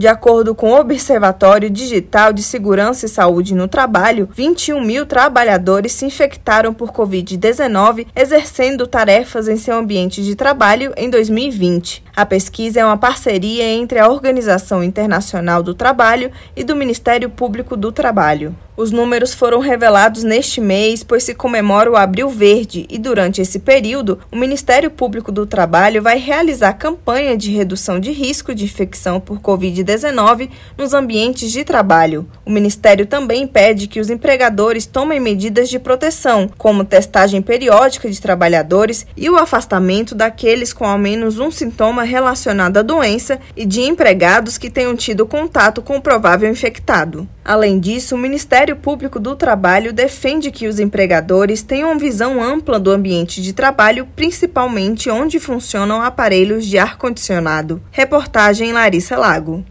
De acordo com o Observatório Digital de Segurança e Saúde no Trabalho, 21 mil trabalhadores se infectaram por Covid-19 exercendo tarefas em seu ambiente de trabalho em 2020. A pesquisa é uma parceria entre a Organização Internacional do Trabalho e do Ministério Público do Trabalho. Os números foram revelados neste mês, pois se comemora o Abril Verde e, durante esse período, o Ministério Público do Trabalho vai realizar campanha de redução de risco de infecção por Covid-19 nos ambientes de trabalho. O Ministério também pede que os empregadores tomem medidas de proteção, como testagem periódica de trabalhadores e o afastamento daqueles com ao menos um sintoma relacionado à doença e de empregados que tenham tido contato com o provável infectado. Além disso, o Ministério Público do Trabalho defende que os empregadores tenham visão ampla do ambiente de trabalho, principalmente onde funcionam aparelhos de ar-condicionado. Reportagem Larissa Lago.